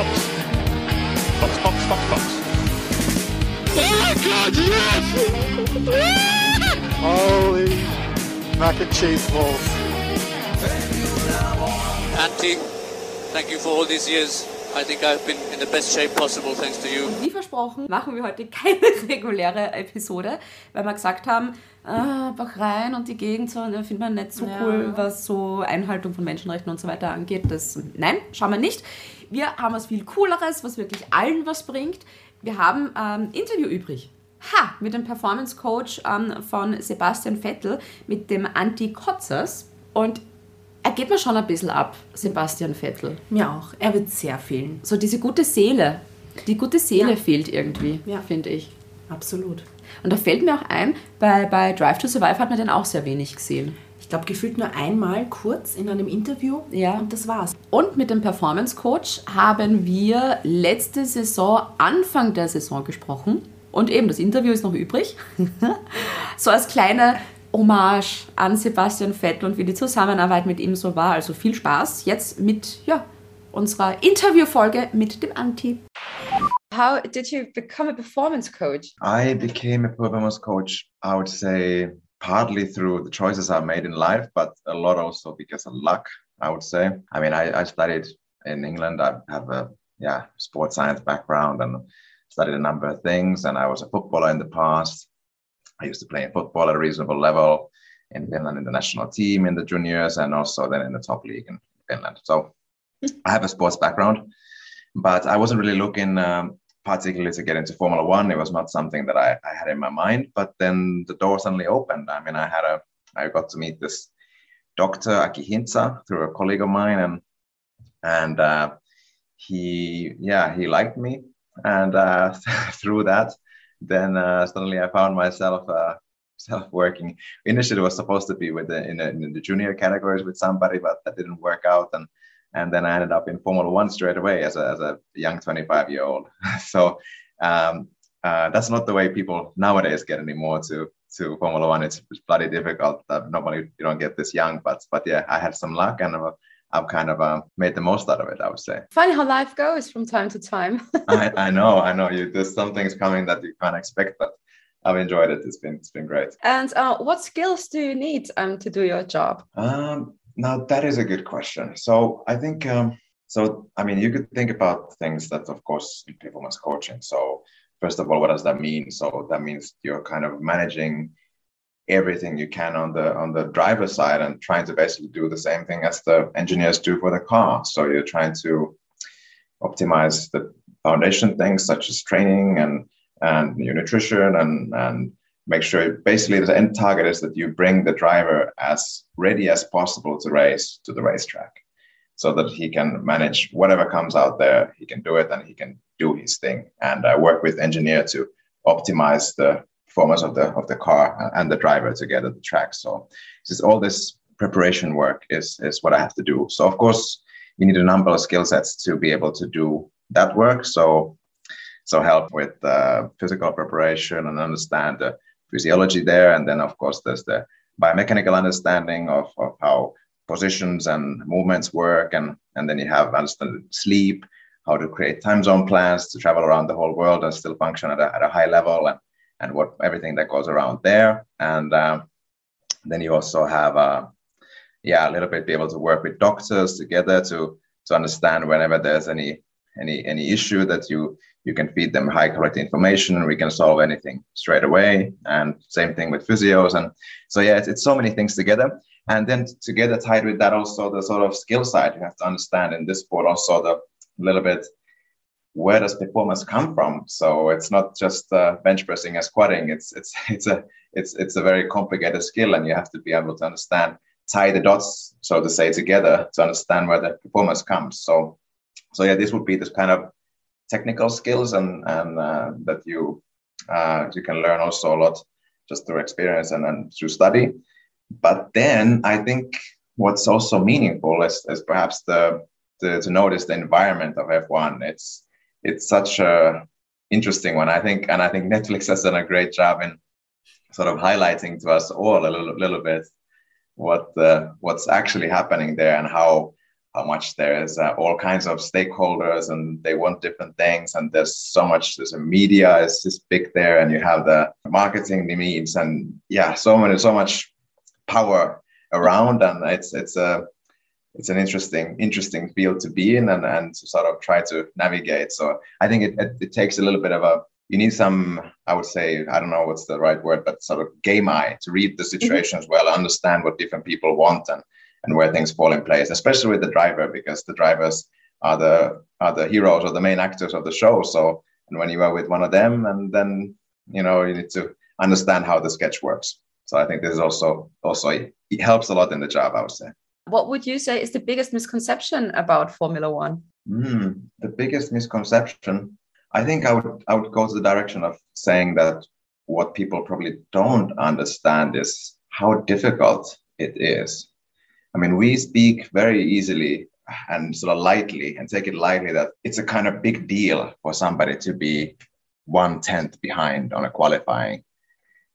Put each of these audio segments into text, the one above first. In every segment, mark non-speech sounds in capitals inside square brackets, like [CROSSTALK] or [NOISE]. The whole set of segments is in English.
Fox. Fox, Fox, Fox, Fox. Oh my god, yes! Holy mac and cheese balls. Auntie, thank you for all these years. I think I've been in the best shape possible thanks to you. Wie versprochen, machen wir heute keine [LAUGHS] reguläre Episode, weil wir gesagt haben, ah, Bahrain und die Gegend so, da findet man nicht so Ja. cool, was so Einhaltung von Menschenrechten und so weiter angeht. Das, nein, schauen wir nicht. Wir haben was viel Cooleres, was wirklich allen was bringt. Wir haben ähm, Interview übrig. Ha! Mit dem Performance Coach ähm, von Sebastian Vettel, mit dem Anti Kotzers. Und er geht mir schon ein bisschen ab, Sebastian Vettel. Mir auch. Er wird sehr fehlen. So diese gute Seele. Die gute Seele Ja. fehlt irgendwie, Ja. finde ich. Absolut. Und da fällt mir auch ein, bei, bei Drive to Survive hat man den auch sehr wenig gesehen. Ich glaube, gefühlt nur einmal kurz in einem Interview. Ja. Und das war's. Und mit dem Performance Coach haben wir letzte Saison, Anfang der Saison gesprochen. Und eben, das Interview ist noch übrig. [LAUGHS] so als kleine Hommage an Sebastian Vettel und wie die Zusammenarbeit mit ihm so war. Also viel Spaß jetzt mit ja, unserer Interviewfolge mit dem Anti. How did you become a performance coach? I became a performance coach, I would say, partly through the choices I made in life, but a lot also because of luck, I would say. I mean, I, I studied in England. I have a yeah sports science background and studied a number of things. And I was a footballer in the past. I used to play in football at a reasonable level in Finland in the national team in the juniors and also then in the top league in Finland. So I have a sports background, but I wasn't really looking um, particularly to get into Formula One. It was not something that I, I had in my mind. But then the door suddenly opened. I mean, I had a I got to meet this doctor Aki Hintsa through a colleague of mine, and and uh, he yeah he liked me, and uh, [LAUGHS] through that, then uh, suddenly I found myself. Uh, Self working. Initially, it was supposed to be with the, in, the, in the junior categories with somebody, but that didn't work out. And and then I ended up in Formula One straight away as a, as a young 25 year old. [LAUGHS] so um, uh, that's not the way people nowadays get anymore to to Formula One. It's, it's bloody difficult. Uh, normally you don't get this young, but but yeah, I had some luck and uh, I've kind of uh, made the most out of it. I would say. Funny how life goes from time to time. [LAUGHS] I, I know, I know. You there's some things coming that you can't expect, but I've enjoyed it. It's been it's been great. and uh, what skills do you need um, to do your job? Um, now that is a good question. So I think um, so. I mean, you could think about things that, of course, in performance coaching. So first of all, what does that mean? So that means you're kind of managing everything you can on the on the driver side and trying to basically do the same thing as the engineers do for the car. So you're trying to optimize the foundation things such as training and and your nutrition and and make sure basically the end target is that you bring the driver as ready as possible to race to the racetrack so that he can manage whatever comes out there. He can do it and he can do his thing. And i work with engineer to optimize the performance of the of the car and the driver together at the track. So just all this preparation work is is what i have to do. So of course you need a number of skill sets to be able to do that work. So so help with uh, physical preparation and understand the physiology there and then of course there's the biomechanical understanding of, of how positions and movements work and and then you have understand sleep how to create time zone plans to travel around the whole world and still function at a, at a high level and and what everything that goes around there. And um, then you also have uh, yeah a little bit be able to work with doctors together to to understand whenever there's any any any issue that you you can feed them high quality information we can solve anything straight away. And same thing with physios and so yeah it's, it's so many things together. And then together tied with that also the sort of skill side you have to understand in this sport also the little bit where does performance come from? So it's not just uh, bench pressing and squatting. It's it's [LAUGHS] it's a it's it's a very complicated skill and you have to be able to understand tie the dots so to say together to understand where the performance comes. So so yeah this would be this kind of technical skills and and uh, that you uh, you can learn also a lot just through experience and, and through study. But then i think what's also meaningful is, is perhaps the, the to notice the environment of f1 it's it's such a interesting one i think and i think netflix has done a great job in sort of highlighting to us all a little, little bit what uh, what's actually happening there and how how much there's uh, all kinds of stakeholders and they want different things and there's so much there's a media is just big there and you have the marketing needs and yeah so many so much power around and it's it's a it's an interesting interesting field to be in and, and to sort of try to navigate. So i think it, it, it takes a little bit of a you need some i would say i don't know what's the right word but sort of game eye to read the situations well understand what different people want and and where things fall in place, especially with the driver, because the drivers are the are the heroes or the main actors of the show. So, and when you are with one of them, and then you know you need to understand how the sketch works. So I think this is also also it helps a lot in the job. I would say. What would you say is the biggest misconception about Formula One? Mm, the biggest misconception, I think I would I would go to the direction of saying that what people probably don't understand is how difficult it is I mean, we speak very easily and sort of lightly and take it lightly that it's a kind of big deal for somebody to be one tenth behind on a qualifying.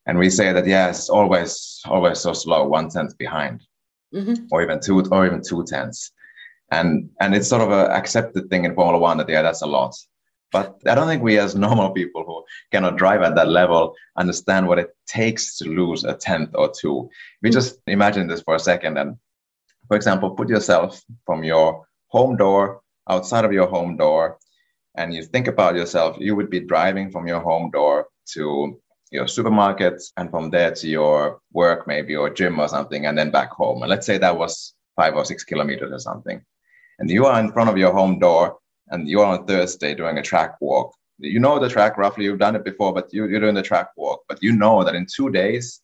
And we say that yes, always, always so slow, one tenth behind, mm-hmm. or even two, or even two tenths. And and it's sort of a accepted thing in Formula One that yeah, that's a lot. But I don't think we as normal people who cannot drive at that level understand what it takes to lose a tenth or two. We mm-hmm. just imagine this for a second and for example, put yourself from your home door outside of your home door, and you think about yourself, you would be driving from your home door to your supermarket and from there to your work, maybe or gym or something, and then back home. And let's say that was five or six kilometers or something. And you are in front of your home door and you're on Thursday doing a track walk. You know the track roughly, you've done it before, but you, are doing the track walk. But you know that in two days,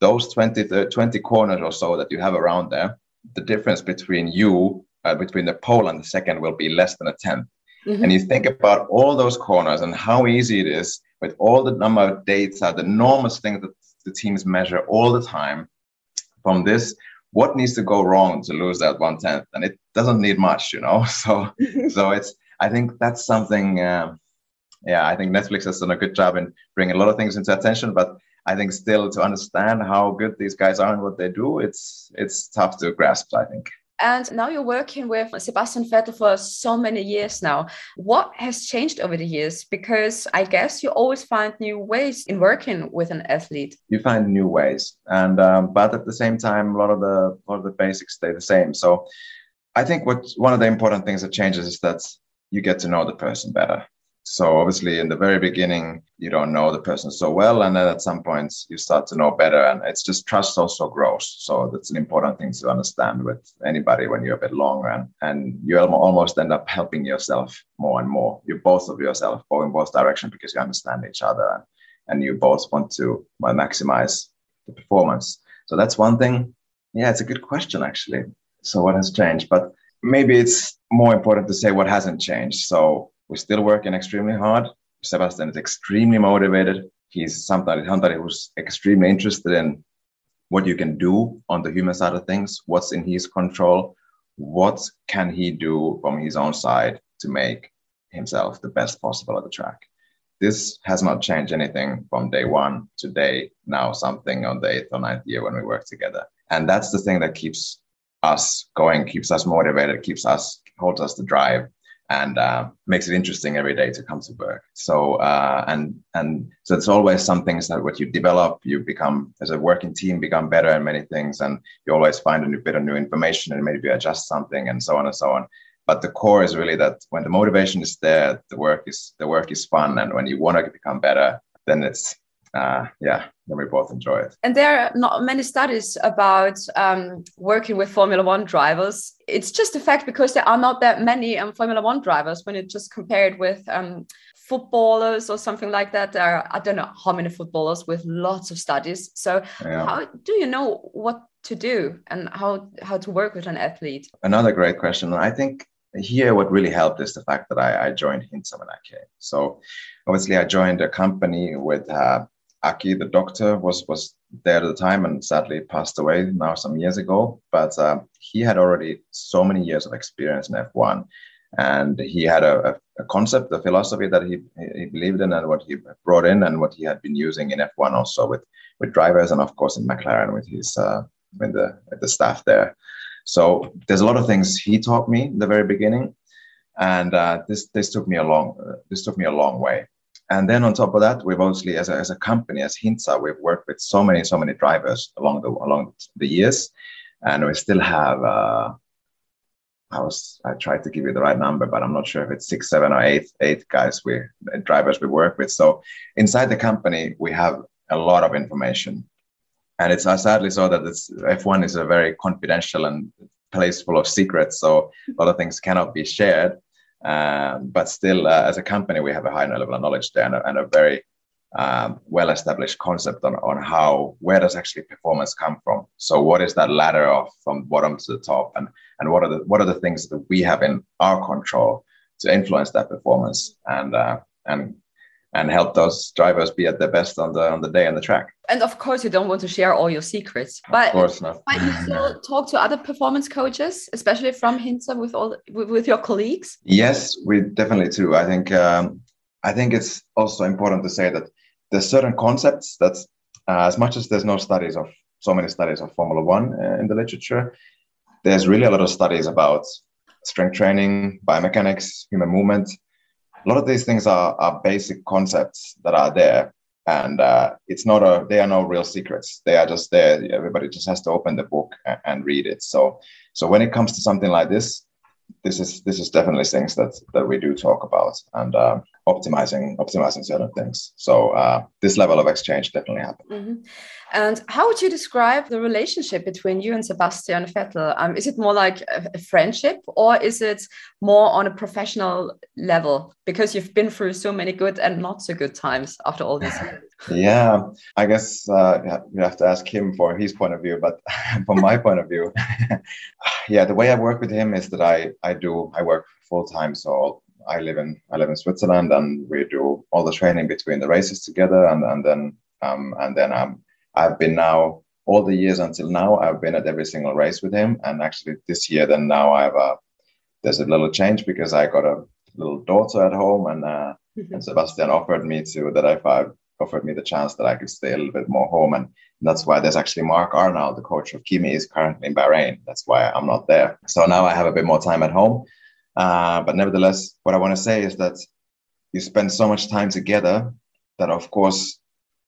those 20, 30, 20 corners or so that you have around there, the difference between you, uh, between the pole and the second, will be less than a tenth. Mm-hmm. And you think about all those corners and how easy it is with all the number of data, the enormous things that the teams measure all the time. From this, what needs to go wrong to lose that one tenth? And it doesn't need much, you know. [LAUGHS] So, so it's. I think that's something. Um, yeah, I think Netflix has done a good job in bringing a lot of things into attention, but I think still to understand how good these guys are and what they do, it's it's tough to grasp. I think. And now you're working with Sebastian Vettel for so many years now. What has changed over the years? Because I guess you always find new ways in working with an athlete. You find new ways, and um, but at the same time, a lot of the a lot of the basics stay the same. So, I think what one of the important things that changes is that you get to know the person better. So obviously, in the very beginning, you don't know the person so well, and then at some points you start to know better, and it's just trust also grows. So that's an important thing to understand with anybody when you're a bit longer, and and you almost end up helping yourself more and more. You both of yourself go in both directions because you understand each other, and, and you both want to maximize the performance. So that's one thing. Yeah, it's a good question actually. So what has changed? But maybe it's more important to say what hasn't changed. So we're still working extremely hard. Sebastian is extremely motivated. He's somebody, somebody who's extremely interested in what you can do on the human side of things, what's in his control, what can he do from his own side to make himself the best possible at the track. This has not changed anything from day one to day now, something on the eighth or ninth year when we work together. And that's the thing that keeps us going, keeps us motivated, keeps us, holds us to drive and uh, makes it interesting every day to come to work. So uh, and and so it's always some things that what you develop, you become as a working team become better in many things, and you always find a new bit of new information and maybe adjust something and so on and so on. But the core is really that when the motivation is there, the work is the work is fun, and when you want to become better, then it's uh, yeah, then we both enjoy it. And there are not many studies about um, working with Formula One drivers. It's just a fact because there are not that many um, Formula One drivers when you just compare it with um, footballers or something like that. There are, I don't know how many footballers with lots of studies. So, yeah. how do you know what to do and how, how to work with an athlete? Another great question. I think here what really helped is the fact that I, I joined Hintsa when I came. So obviously I joined a company with uh, Aki, the doctor, was was there at the time and sadly passed away now some years ago. But uh, he had already so many years of experience in F1, and he had a, a, concept, a philosophy that he he believed in, and what he brought in, and what he had been using in F1 also with with drivers, and of course in McLaren with his uh, with the with the staff there. So there's a lot of things he taught me in the very beginning, and uh, this this took me a long uh, this took me a long way. And then on top of that, we've obviously as a, as a company as Hintsa, we've worked with so many so many drivers along the along the years, and we still have. Uh, I was I tried to give you the right number, but I'm not sure if it's six, seven, or eight eight guys we drivers we work with. So inside the company, we have a lot of information, and it's uh, sadly so that it's F1 is a very confidential and place full of secrets. So a lot of things cannot be shared. Um, but still, uh, as a company, we have a high level of knowledge there and a, and a very um, well-established concept on, on how where does actually performance come from. So what is that ladder of from bottom to the top, and and what are the what are the things that we have in our control to influence that performance and uh, and and help those drivers be at their best on the on the day on the track. And of course, you don't want to share all your secrets, but of course not. but you still [LAUGHS] talk to other performance coaches, especially from Hintsa with all with, with your colleagues. Yes, we definitely do. I think um, I think it's also important to say that there's certain concepts that, uh, as much as there's no studies of so many studies of Formula One uh, in the literature, there's really a lot of studies about strength training, biomechanics, human movement. A lot of these things are, are basic concepts that are there, and uh, it's not a they are no real secrets. They are just there. Everybody just has to open the book and, and read it. So, so when it comes to something like this, this is this is definitely things that that we do talk about and uh, optimizing optimizing certain things so uh, this level of exchange definitely happened. mm-hmm. and how would you describe the relationship between you and sebastian vettel um, is it more like a, a, friendship or is it more on a professional level because you've been through so many good and not so good times after all these years [LAUGHS] yeah i guess uh, you have to ask him for his point of view but [LAUGHS] from my point of view [LAUGHS] yeah the way i work with him is that i i do i work full time so I live in I live in Switzerland, and we do all the training between the races together, and and then um, and then um, I've been now all the years until now I've been at every single race with him, and actually this year then now I have a there's a little change because I got a little daughter at home, and uh, mm-hmm. and Sebastian offered me to that if I offered me the chance that I could stay a little bit more home, and that's why there's actually Mark Arnall, the coach of Kimi, is currently in Bahrain. That's why I'm not there. So now I have a bit more time at home uh, but nevertheless, what I want to say is that you spend so much time together that, of course,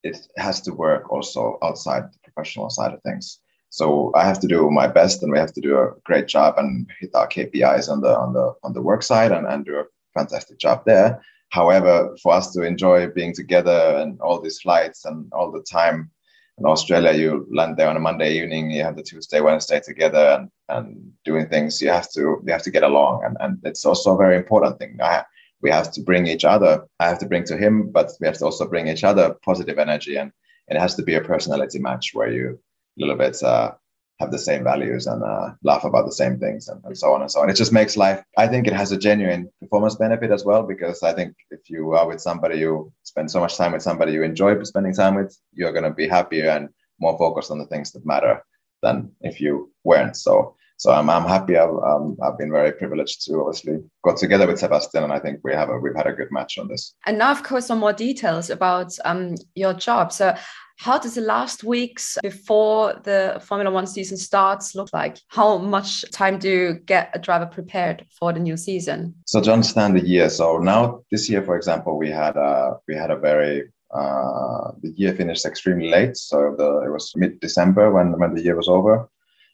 it has to work also outside the professional side of things. So I have to do my best, and we have to do a great job and hit our KPIs on the on the on the work side, and, and do a fantastic job there. However, for us to enjoy being together and all these flights and all the time in Australia, you land there on a Monday evening, you have the Tuesday, Wednesday together and, and doing things. You have to you have to get along, and, and it's also a very important thing. I, we have to bring each other. I have to bring to him, but we have to also bring each other positive energy, and, and it has to be a personality match where you a little bit uh, have the same values and uh, laugh about the same things and, and, so on and so on. It just makes life, I think it has a genuine performance benefit as well, because I think if you are with somebody, you spend so much time with somebody you enjoy spending time with, you're going to be happier and more focused on the things that matter than if you weren't. So, so I'm, I'm happy. I've, um, I've been very privileged to obviously got together with Sebastian, and I think we have a, we've had a good match on this. And now, of course, some more details about um, your job. So, how does the last weeks before the Formula One season starts look like? How much time do you get a driver prepared for the new season? So to understand the year, so now this year, for example, we had a we had a very uh, the year finished extremely late. So the, it was mid December when when the year was over.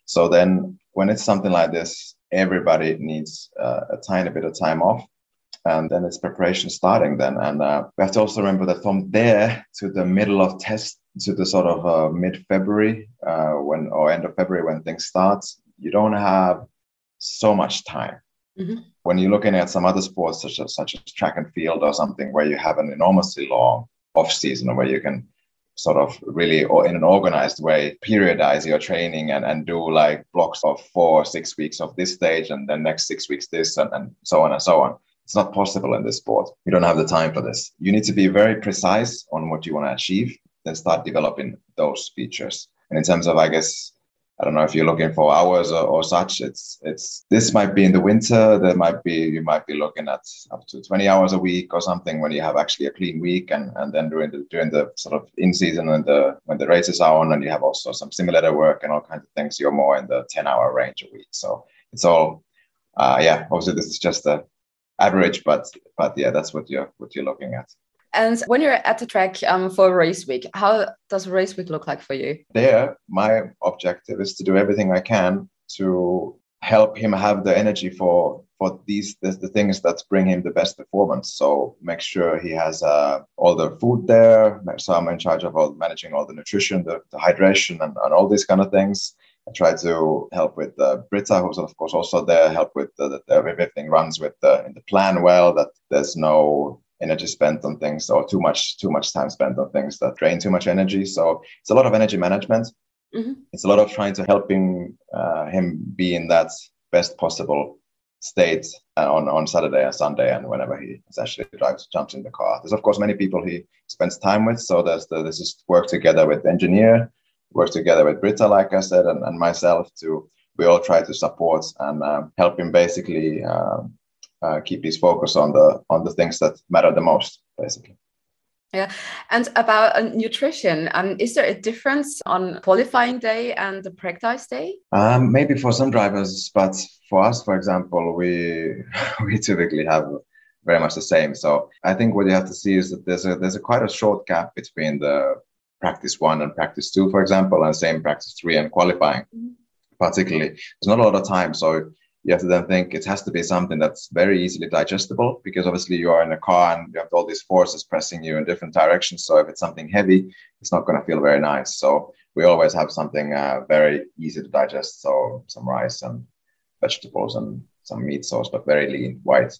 So then when it's something like this, everybody needs uh, a tiny bit of time off and then it's preparation starting then and uh, we have to also remember that from there to the middle of test to the sort of uh, mid February uh, when or end of February when things start, you don't have so much time. Mm-hmm. When you're looking at some other sports such as such as track and field or something where you have an enormously long off season where you can sort of really or in an organized way periodize your training and, and do like blocks of four or six weeks of this stage and then next six weeks this and, and so on and so on it's not possible in this sport you don't have the time for this you need to be very precise on what you want to achieve then start developing those features. And in terms of, I guess, I don't know if you're looking for hours or, or such. It's it's this might be in the winter. There might be you might be looking at up to 20 hours a week or something when you have actually a clean week, and, and then during the during the sort of in season when the when the races are on, and you have also some simulator work and all kinds of things. You're more in the 10 hour range a week. So it's all uh, yeah. Obviously, this is just the average, but but yeah, that's what you're what you're looking at. And when you're at the track um, for race week, how does race week look like for you? There, my objective is to do everything I can to help him have the energy for for these the, the things that bring him the best performance. So make sure he has uh, all the food there. So I'm in charge of all managing all the nutrition, the, the hydration, and, and all these kind of things. I try to help with uh, Britta, who's of course also there, help with the, the, everything runs with the, in the plan well, that there's no energy spent on things or too much too much time spent on things that drain too much energy. So it's a lot of energy management. Mm-hmm. It's a lot of trying to helping uh, him be in that best possible state uh, on, on Saturday and Sunday and whenever he essentially drives jumps in the car. There's of course many people he spends time with. So there's the, this is work together with the engineer, work together with Britta, like I said, and, and myself to we all try to support and uh, help him basically uh, uh, keep his focus on the on the things that matter the most, basically. Yeah, and about uh, nutrition, um, is there a difference on qualifying day and the practice day? Um, maybe for some drivers, but for us, for example, we [LAUGHS] we typically have very much the same. So I think what you have to see is that there's a there's a quite a short gap between the practice one and practice two, for example, and same practice three and qualifying. Mm-hmm. Particularly, there's not a lot of time, so you have to then think it has to be something that's very easily digestible because obviously you are in a car and you have all these forces pressing you in different directions. So if it's something heavy, it's not going to feel very nice. So we always have something uh, very easy to digest. So some rice and vegetables and some meat sauce, but very lean, white.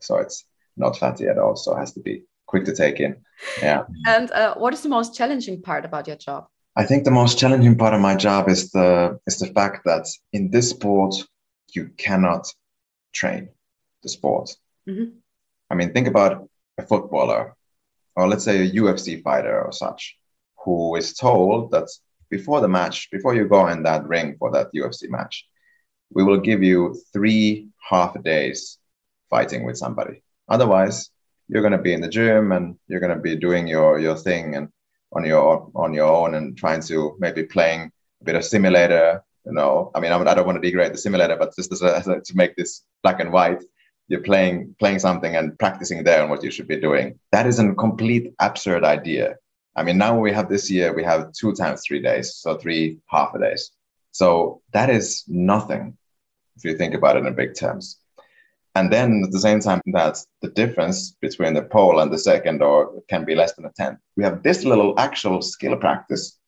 So it's not fatty at all. So it has to be quick to take in. Yeah. And uh, what is the most challenging part about your job? I think the most challenging part of my job is the is the fact that in this sport you cannot train the sport. Mm-hmm. I mean, think about a footballer, or let's say a UFC fighter or such, who is told that before the match, before you go in that ring for that UFC match, we will give you three half days fighting with somebody. Otherwise, you're going to be in the gym and you're going to be doing your your thing and on your on your own and trying to maybe playing a bit of simulator you know. I mean i don't want to degrade the simulator but just as a, to make this black and white you're playing playing something and practicing there on what you should be doing. That is a complete absurd idea. I mean now we have this year we have two times three days so three half a days. So that is nothing if you think about it in big terms and then at the same time that the difference between the pole and the second or can be less than a tenth we have this little actual skill practice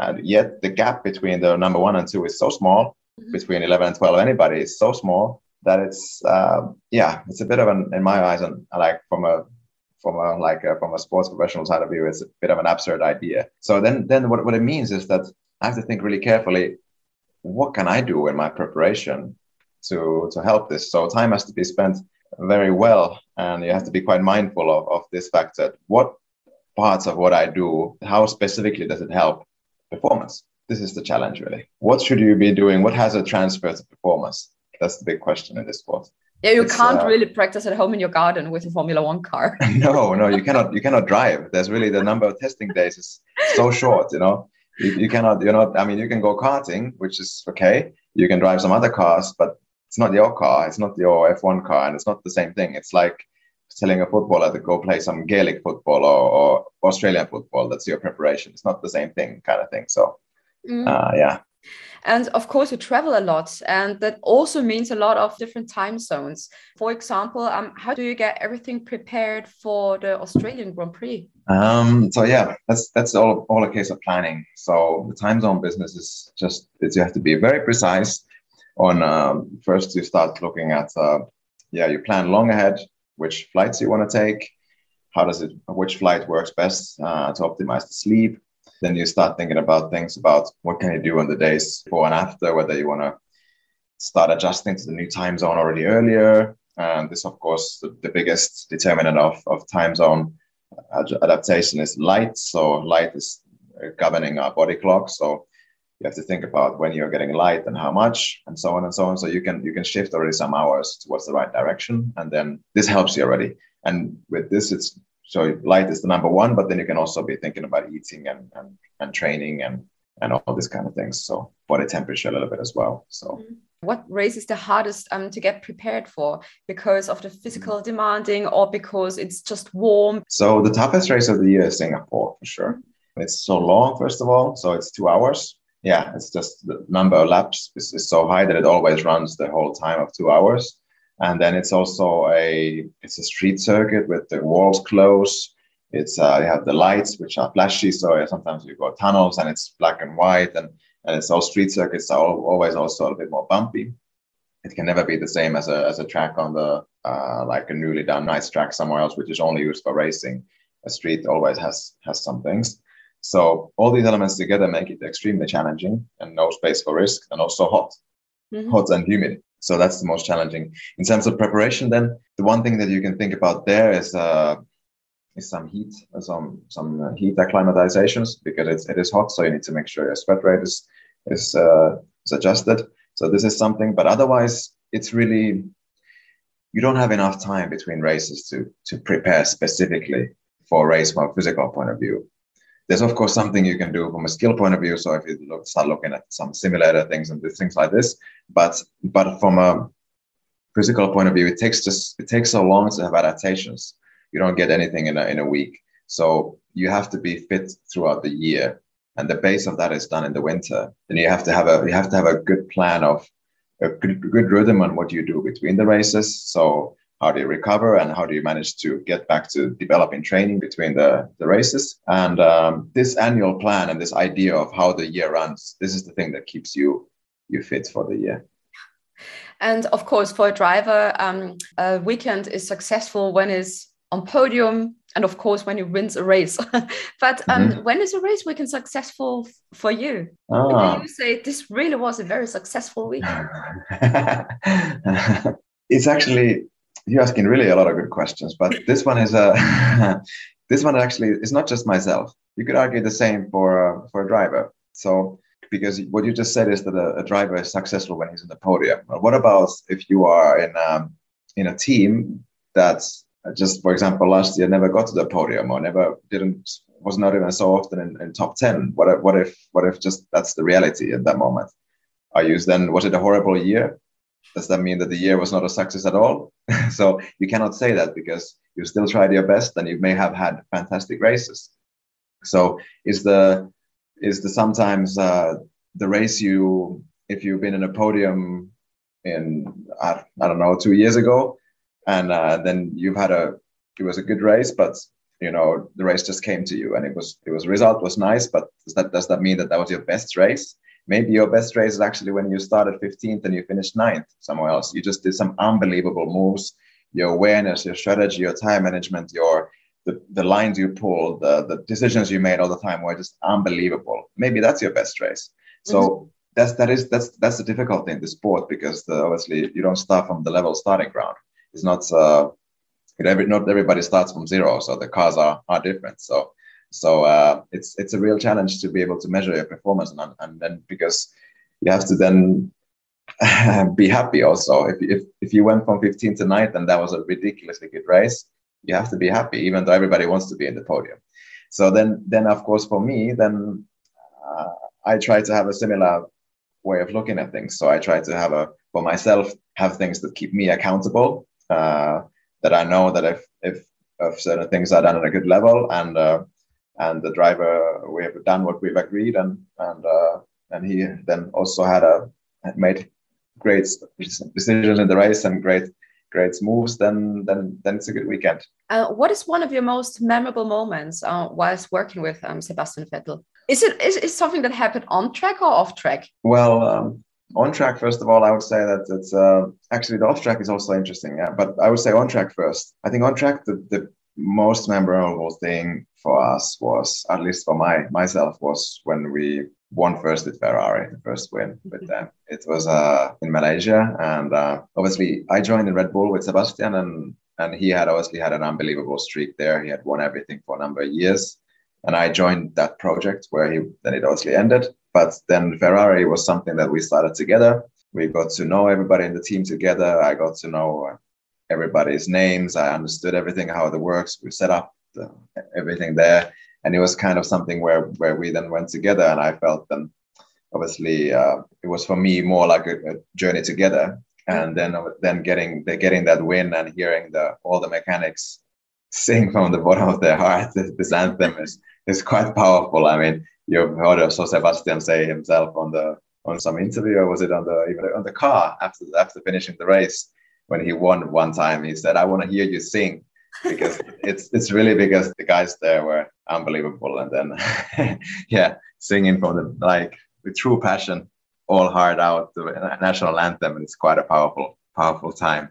and yet the gap between the number one and two is so small, mm-hmm. between 11 and 12, anybody is so small that it's, uh, yeah, it's a bit of an, in my eyes, and like from a, from a, like a, from a sports professional side of view, it's a bit of an absurd idea. So then, then what, what it means is that I have to think really carefully, what can I do in my preparation to, to help this? So time has to be spent very well and you have to be quite mindful of, of this fact that what parts of what I do, how specifically does it help performance? This is the challenge, really. What should you be doing? What has a transfer to performance? That's the big question in this sport. Yeah, you it's, can't uh, really practice at home in your garden with a Formula One car. [LAUGHS] no, no, you cannot. You cannot drive. There's really the number of testing days is so short. You know, you, you cannot. You're not. I mean, you can go karting, which is okay. You can drive some other cars, but it's not your car. It's not your F1 car, and it's not the same thing. It's like telling a footballer to go play some Gaelic football or, or Australian football. That's your preparation. It's not the same thing, kind of thing. So, mm. uh, yeah. And of course, you travel a lot, and that also means a lot of different time zones. For example, um, how do you get everything prepared for the Australian Grand Prix? Um, so yeah, that's that's all, all a case of planning. So the time zone business is just it's, you have to be very precise. On um, first, you start looking at uh, yeah, you plan long ahead which flights you want to take, how does it, which flight works best uh, to optimize the sleep. Then you start thinking about things about what can you do on the days before and after, whether you want to start adjusting to the new time zone already earlier. And this, of course, the, the biggest determinant of, of time zone adaptation is light. So light is governing our body clock. So you have to think about when you're getting light and how much and so on and so on. So you can you can shift already some hours towards the right direction and then this helps you already. And with this it's so light is the number one but then you can also be thinking about eating and and, and training and and all these kind of things. So body temperature a little bit as well so. What race is the hardest um, to get prepared for? Because of the physical demanding or because it's just warm? So the toughest race of the year is singapore for sure. It's so long first of all so it's two hours yeah it's just the number of laps is, is so high that it always runs the whole time of two hours. And then it's also a it's a street circuit with the walls closed it's uh, you have the lights which are flashy so sometimes you go tunnels and it's black and white and and it's all street circuits are always also a bit more bumpy. It can never be the same as a as a track on the uh, like a newly done nice track somewhere else which is only used for racing. A street always has has some things so all these elements together make it extremely challenging and no space for risk and also hot. Mm-hmm. hot and humid. So that's the most challenging. In terms of preparation then the one thing that you can think about there is uh, is some heat some some heat acclimatizations because it's, it is hot so you need to make sure your sweat rate is is, uh, is adjusted. So this is something but otherwise it's really you don't have enough time between races to to prepare specifically for a race from a physical point of view there's of course something you can do from a skill point of view. So if you look, start looking at some simulator things and things like this, but but from a physical point of view, it takes just it takes so long to have adaptations. You don't get anything in a in a week. So you have to be fit throughout the year, and the base of that is done in the winter. Then you have to have a you have to have a good plan of a good, good rhythm on what you do between the races. So how do you recover and how do you manage to get back to developing training between the, the races. And um, this annual plan and this idea of how the year runs this is the thing that keeps you you fit for the year. And of course for a driver um, a weekend is successful when it's on podium and of course when you wins a race. [LAUGHS] But um, mm-hmm. when is a race weekend successful for you? Ah. you say this really was a very successful weekend [LAUGHS] it's actually you're asking really a lot of good questions, but this one is a [LAUGHS] this one actually is not just myself. You could argue the same for uh, for a driver. So because what you just said is that a, a, driver is successful when he's in the podium. What about if you are in um, in a team that's just, for example, last year never got to the podium or never didn't was not even so often in, in top ten. What what if what if just that's the reality at that moment? Are you then was it a horrible year? Does that mean that the year was not a success at all? [LAUGHS] so you cannot say that because you still tried your best and you may have had fantastic races. So is the is the sometimes uh, the race you if you've been in a podium in I, I don't know two years ago and uh, then you've had a it was a good race but you know the race just came to you and it was it was result was nice but does that does that mean that that was your best race maybe your best race is actually when you started 15th and you finished ninth somewhere else. You just did some unbelievable moves. Your awareness, your strategy, your time management, your the, the lines you pulled, the, the decisions you made all the time were just unbelievable. Maybe that's your best race. So mm-hmm. that's that is that's that's the difficulty in the sport because the, obviously you don't start from the level starting ground. It's not uh, every, not everybody starts from zero, so the cars are are different. So so uh, it's it's a real challenge to be able to measure your performance, and, and then because you have to then [LAUGHS] be happy also. If, if if you went from 15 to 9th and that was a ridiculously good race, you have to be happy, even though everybody wants to be in the podium. So then then of course for me then uh, I try to have a similar way of looking at things. So I try to have a for myself have things that keep me accountable. Uh, that I know that if if if certain things are done at a good level and uh, and the driver we have done what we've agreed and and uh, and he then also had a had made great decisions in the race and great great moves then then then it's a good weekend. Uh, what is one of your most memorable moments uh, whilst working with um, sebastian vettel? Is it is it something that happened on track or off track? Well um, on track first of all i would say that it's uh, actually the off track is also interesting yeah but i would say on track first. I think on track the, the most memorable thing for us was, at least for my myself, was when we won first with Ferrari, the first win with them. It was uh, in Malaysia, and uh, obviously I joined in Red Bull with Sebastian, and and he had obviously had an unbelievable streak there. He had won everything for a number of years, and I joined that project where he then it obviously ended. but then Ferrari was something that we started together. We got to know everybody in the team together. I got to know everybody's names. I understood everything, how it works. We set up the, everything there. And it was kind of something where, where we then went together. And I felt then, obviously, uh, it was for me more like a, a journey together. And then, then getting the, getting that win and hearing the all the mechanics sing from the bottom of their heart this anthem is is quite powerful. I mean, you've heard of so Sebastian say himself on the on some interview, or was it on the even on the car after after finishing the race when he won one time? He said, "I want to hear you sing." because [LAUGHS] it's it's really because the guys there were unbelievable and then [LAUGHS] yeah singing from the like with true passion all hard out the national anthem and it's quite a powerful powerful time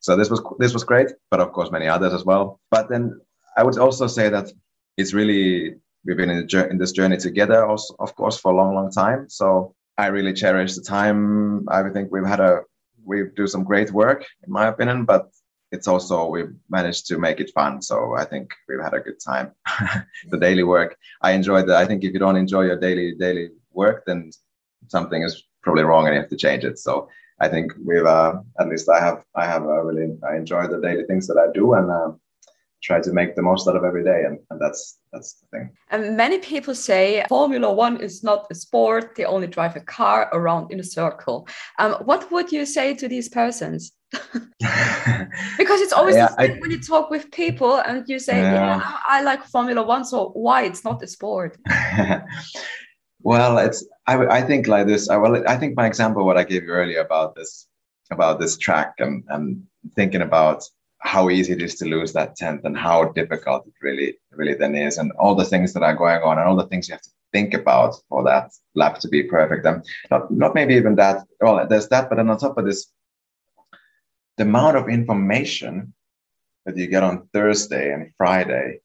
so this was this was great but of course many others as well but then i would also say that it's really we've been in, the, in this journey together also of course for a long long time so i really cherish the time i think we've had a we do some great work in my opinion but it's also we've managed to make it fun. So i think we've had a good time [LAUGHS] the daily work. I enjoy that i think if you don't enjoy your daily daily work then something is probably wrong and you have to change it. So i think we've uh, at least i have i have uh, really i enjoy the daily things that i do and uh, try to make the most out of every day and, and that's that's the thing and many people say formula one is not a sport they only drive a car around in a circle um, what would you say to these persons [LAUGHS] because it's always yeah, I, when you talk with people and you say yeah. yeah. i like formula one so why it's not a sport [LAUGHS] well it's I, I think like this I, well i think my example what i gave you earlier about this about this track and and thinking about how easy it is to lose that tenth and how difficult it really really then is and all the things that are going on and all the things you have to think about for that lap to be perfect. And not, not maybe even that well there's that but then on top of this the amount of information that you get on thursday and friday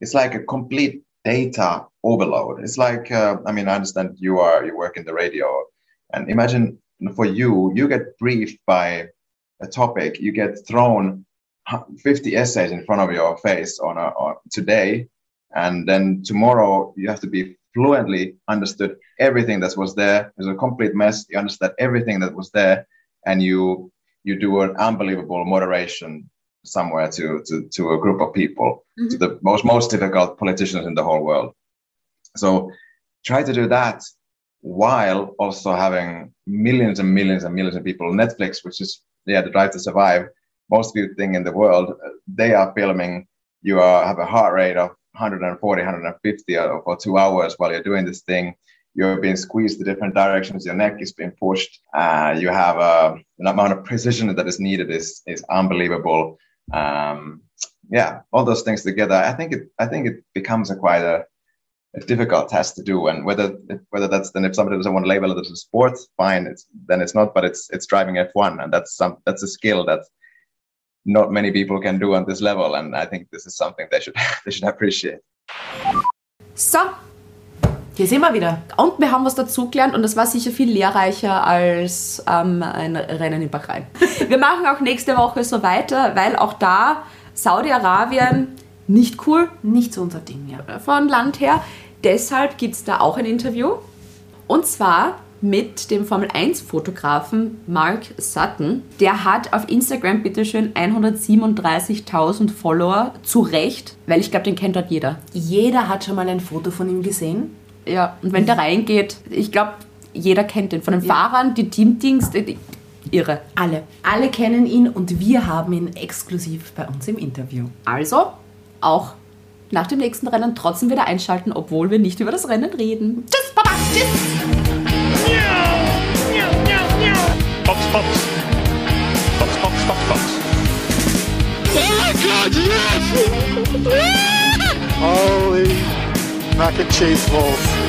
it's like a complete data overload. It's like uh, i mean i understand you are you work in the radio and imagine for you you get briefed by a topic you get thrown 50 essays in front of your face on, a, on today and then tomorrow you have to be fluently understood everything that was there. There's a complete mess. You understand everything that was there and you you do an unbelievable moderation somewhere to to, to a group of people mm-hmm. to the most most difficult politicians in the whole world. So try to do that while also having millions and millions and millions of people on netflix which is yeah the drive to survive most viewed thing in the world. They are filming. You are, have a heart rate of 140, 150 for two hours while you're doing this thing. You're being squeezed to different directions. Your neck is being pushed. Uh, you have uh, an amount of precision that is needed is is unbelievable. Um, yeah, all those things together. I think it. I think it becomes a quite a, a difficult task to do. And whether whether that's then if somebody doesn't want to label it as a sport, fine. It's then it's not. But it's it's driving F1, and that's some that's a skill that not many people can do on this level and i think this is something they should [LAUGHS] they should appreciate so hier sind wir wieder. Und wir haben was dazugelernt und das war sicher viel lehrreicher als ähm, ein Rennen in Bahrain. [LAUGHS] Wir machen auch nächste Woche so weiter, weil auch da Saudi-Arabien nicht cool. Nicht so unser Ding, ja. Von Land her. Deshalb gibt es da auch ein Interview. Und zwar mit dem Formel 1-Fotografen Mark Sutton. Der hat auf Instagram bitteschön 137.000 Follower. Zu Recht, weil ich glaube, den kennt dort jeder. Jeder hat schon mal ein Foto von ihm gesehen. Ja, und wenn der reingeht, ich glaube, jeder kennt den. Von den ja. Fahrern, die Teamdings, die, irre. Alle. Alle kennen ihn und wir haben ihn exklusiv bei uns im Interview. Also, auch nach dem nächsten Rennen trotzdem wieder einschalten, obwohl wir nicht über das Rennen reden. Tschüss, Baba, tschüss! Fox. Fox, Fox, Fox, Fox. Oh my god, yes! Holy mac and cheese balls.